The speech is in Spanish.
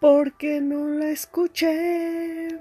porque no la escuché.